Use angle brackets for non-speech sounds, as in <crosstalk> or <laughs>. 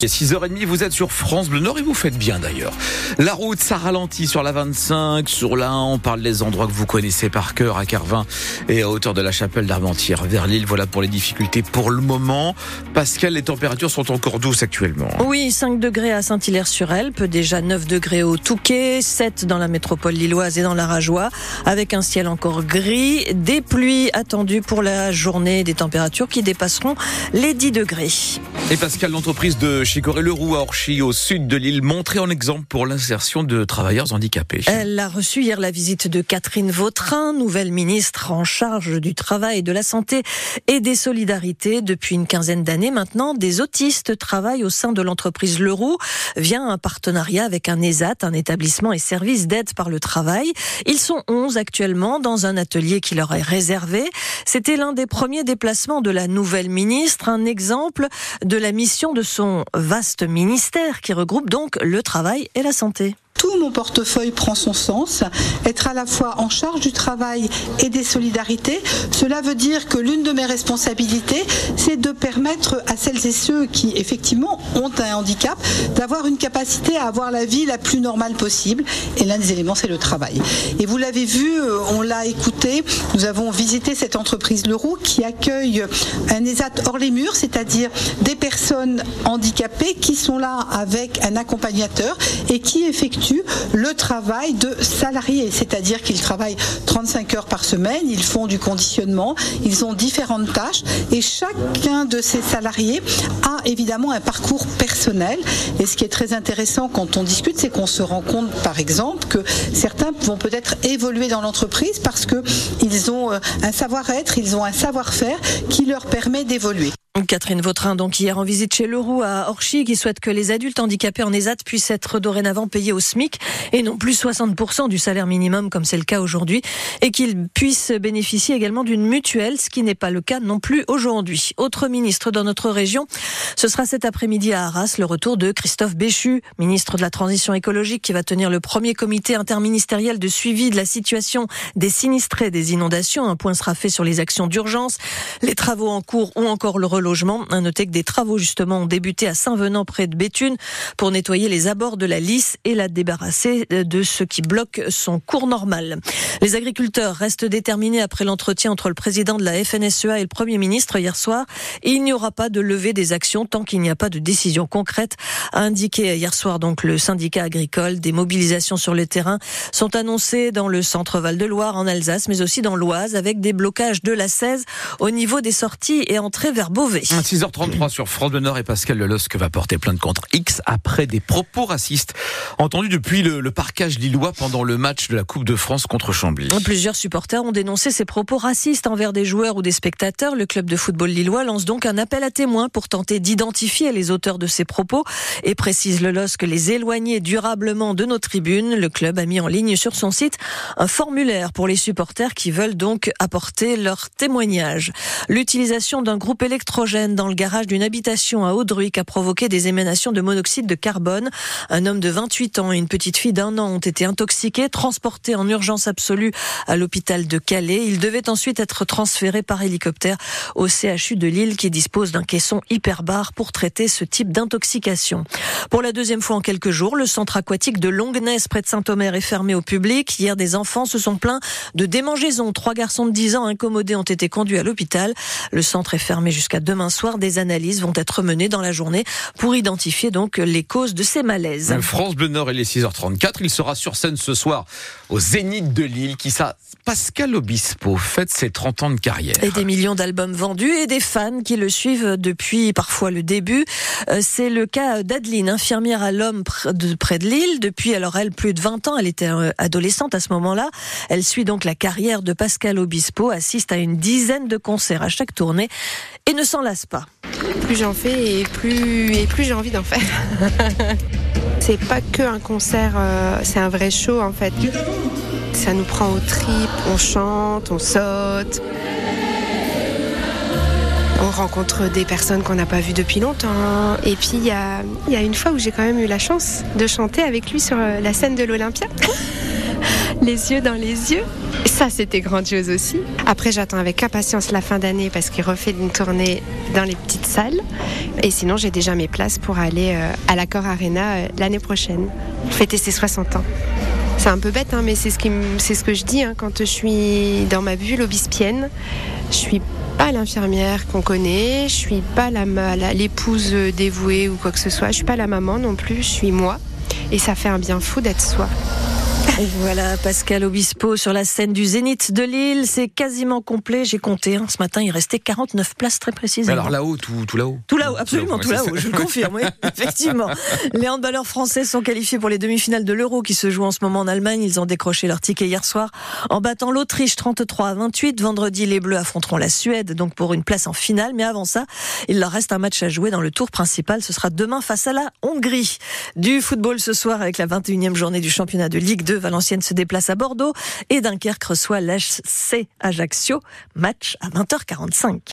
Et 6h30, vous êtes sur France Bleu Nord et vous faites bien d'ailleurs. La route, ça ralentit sur la 25, sur la 1, on parle des endroits que vous connaissez par cœur à Carvin et à hauteur de la chapelle d'Armentières vers l'île. Voilà pour les difficultés pour le moment. Pascal, les températures sont encore douces actuellement. Oui, 5 degrés à Saint-Hilaire-sur-Elpe, déjà 9 degrés au Touquet, 7 dans la métropole lilloise et dans la Rajoie, avec un ciel encore gris, des pluies attendues pour la journée, des températures qui dépasseront les 10 degrés. Et Pascal, l'entreprise de Chicoré-Leroux à Orchy, au sud de l'île, montrée en exemple pour l'insertion de travailleurs handicapés. Elle a reçu hier la visite de Catherine Vautrin, nouvelle ministre en charge du travail, de la santé et des solidarités. Depuis une quinzaine d'années maintenant, des autistes travaillent au sein de l'entreprise Leroux via un partenariat avec un ESAT, un établissement et service d'aide par le travail. Ils sont 11 actuellement dans un atelier qui leur est réservé. C'était l'un des premiers déplacements de la nouvelle ministre, un exemple de la mission de son vaste ministère qui regroupe donc le travail et la santé tout mon portefeuille prend son sens. Être à la fois en charge du travail et des solidarités, cela veut dire que l'une de mes responsabilités, c'est de permettre à celles et ceux qui effectivement ont un handicap d'avoir une capacité à avoir la vie la plus normale possible. Et l'un des éléments, c'est le travail. Et vous l'avez vu, euh, on l'a écouté, nous avons visité cette entreprise Leroux qui accueille un ESAT hors les murs, c'est-à-dire des personnes handicapées qui sont là avec un accompagnateur et qui effectuent le travail de salariés, c'est-à-dire qu'ils travaillent 35 heures par semaine, ils font du conditionnement, ils ont différentes tâches et chacun de ces salariés a évidemment un parcours personnel. Et ce qui est très intéressant quand on discute, c'est qu'on se rend compte, par exemple, que certains vont peut-être évoluer dans l'entreprise parce qu'ils ont euh, un savoir-être, ils ont un savoir-faire qui leur permet d'évoluer. Catherine Vautrin, donc hier en visite chez Leroux à Orchy, qui souhaite que les adultes handicapés en ESAT puissent être dorénavant payés au SMIC et non plus 60% du salaire minimum comme c'est le cas aujourd'hui et qu'ils puissent bénéficier également d'une mutuelle, ce qui n'est pas le cas non plus aujourd'hui. Autre ministre dans notre région, ce sera cet après-midi à Arras le retour de Christophe Béchu, ministre de la Transition écologique qui va tenir le premier comité interministériel de suivi de la situation des sinistrés des inondations. Un point sera fait sur les actions d'urgence, les travaux en cours ou encore le relogement logement. À noter que des travaux justement ont débuté à Saint-Venant près de Béthune pour nettoyer les abords de la Lys et la débarrasser de ce qui bloque son cours normal. Les agriculteurs restent déterminés après l'entretien entre le président de la FNSEA et le Premier ministre hier soir. il n'y aura pas de levée des actions tant qu'il n'y a pas de décision concrète, a indiqué hier soir donc le syndicat agricole. Des mobilisations sur le terrain sont annoncées dans le centre Val-de-Loire, en Alsace, mais aussi dans l'Oise, avec des blocages de la 16 au niveau des sorties et entrées vers Beauvais. 6h33 sur France Bleu Nord et Pascal Lelosque va porter plainte contre X après des propos racistes entendus depuis le, le, parcage lillois pendant le match de la Coupe de France contre Chambly. Plusieurs supporters ont dénoncé ces propos racistes envers des joueurs ou des spectateurs. Le club de football lillois lance donc un appel à témoins pour tenter d'identifier les auteurs de ces propos et précise Lelosque les éloigner durablement de nos tribunes. Le club a mis en ligne sur son site un formulaire pour les supporters qui veulent donc apporter leur témoignage. L'utilisation d'un groupe électro dans le garage d'une habitation à Audruic a provoqué des émanations de monoxyde de carbone. Un homme de 28 ans et une petite fille d'un an ont été intoxiqués, transportés en urgence absolue à l'hôpital de Calais. Ils devaient ensuite être transférés par hélicoptère au CHU de Lille qui dispose d'un caisson hyperbare pour traiter ce type d'intoxication. Pour la deuxième fois en quelques jours, le centre aquatique de Longnes près de Saint-Omer est fermé au public. Hier, des enfants se sont plaints de démangeaisons. Trois garçons de 10 ans incommodés ont été conduits à l'hôpital. Le centre est fermé jusqu'à demain soir, des analyses vont être menées dans la journée pour identifier donc les causes de ces malaises. France Bleu Nord, il est 6h34. Il sera sur scène ce soir au Zénith de Lille. Qui ça Pascal Obispo fête ses 30 ans de carrière. Et des millions d'albums vendus et des fans qui le suivent depuis parfois le début. Euh, c'est le cas d'Adeline, infirmière à l'homme près de Lille. Depuis alors elle plus de 20 ans, elle était euh, adolescente à ce moment-là. Elle suit donc la carrière de Pascal Obispo, assiste à une dizaine de concerts à chaque tournée et ne s'en lasse pas. Plus j'en fais et plus, et plus j'ai envie d'en faire. <laughs> c'est pas que un concert, euh, c'est un vrai show en fait. Ça nous prend aux tripes, on chante, on saute. On rencontre des personnes qu'on n'a pas vues depuis longtemps. Et puis il y a, y a, une fois où j'ai quand même eu la chance de chanter avec lui sur euh, la scène de l'Olympia. <laughs> les yeux dans les yeux. ça, c'était grandiose aussi. Après, j'attends avec impatience la fin d'année parce qu'il refait une tournée dans les petites salles. Et sinon, j'ai déjà mes places pour aller euh, à l'Accor Arena euh, l'année prochaine, fêter ses 60 ans. C'est un peu bête, hein, mais c'est ce, que je dis hein, quand je suis dans ma bulle obispienne. Je suis pas l'infirmière qu'on connaît, je suis pas l'épouse dévouée ou quoi que ce soit, je suis pas la maman non plus, je suis moi. Et ça fait un bien fou d'être soi. Et voilà, Pascal Obispo sur la scène du Zénith de Lille. C'est quasiment complet. J'ai compté. Hein. Ce matin, il restait 49 places très précisément. alors là-haut, tout, là-haut Tout là-haut, absolument, tout là-haut. je le confirme, oui, <laughs> effectivement. Les handballeurs français sont qualifiés pour les demi-finales de l'Euro qui se jouent en ce moment en Allemagne. Ils ont décroché leur ticket hier soir en battant l'Autriche 33 à 28. Vendredi, les Bleus affronteront la Suède, donc pour une place en finale. Mais avant ça, il leur reste un match à jouer dans le tour principal. Ce sera demain face à la Hongrie. Du football ce soir avec la 21e journée du championnat de Ligue 2. Valenciennes se déplace à Bordeaux et Dunkerque reçoit l'HC Ajaccio. Match à 20h45.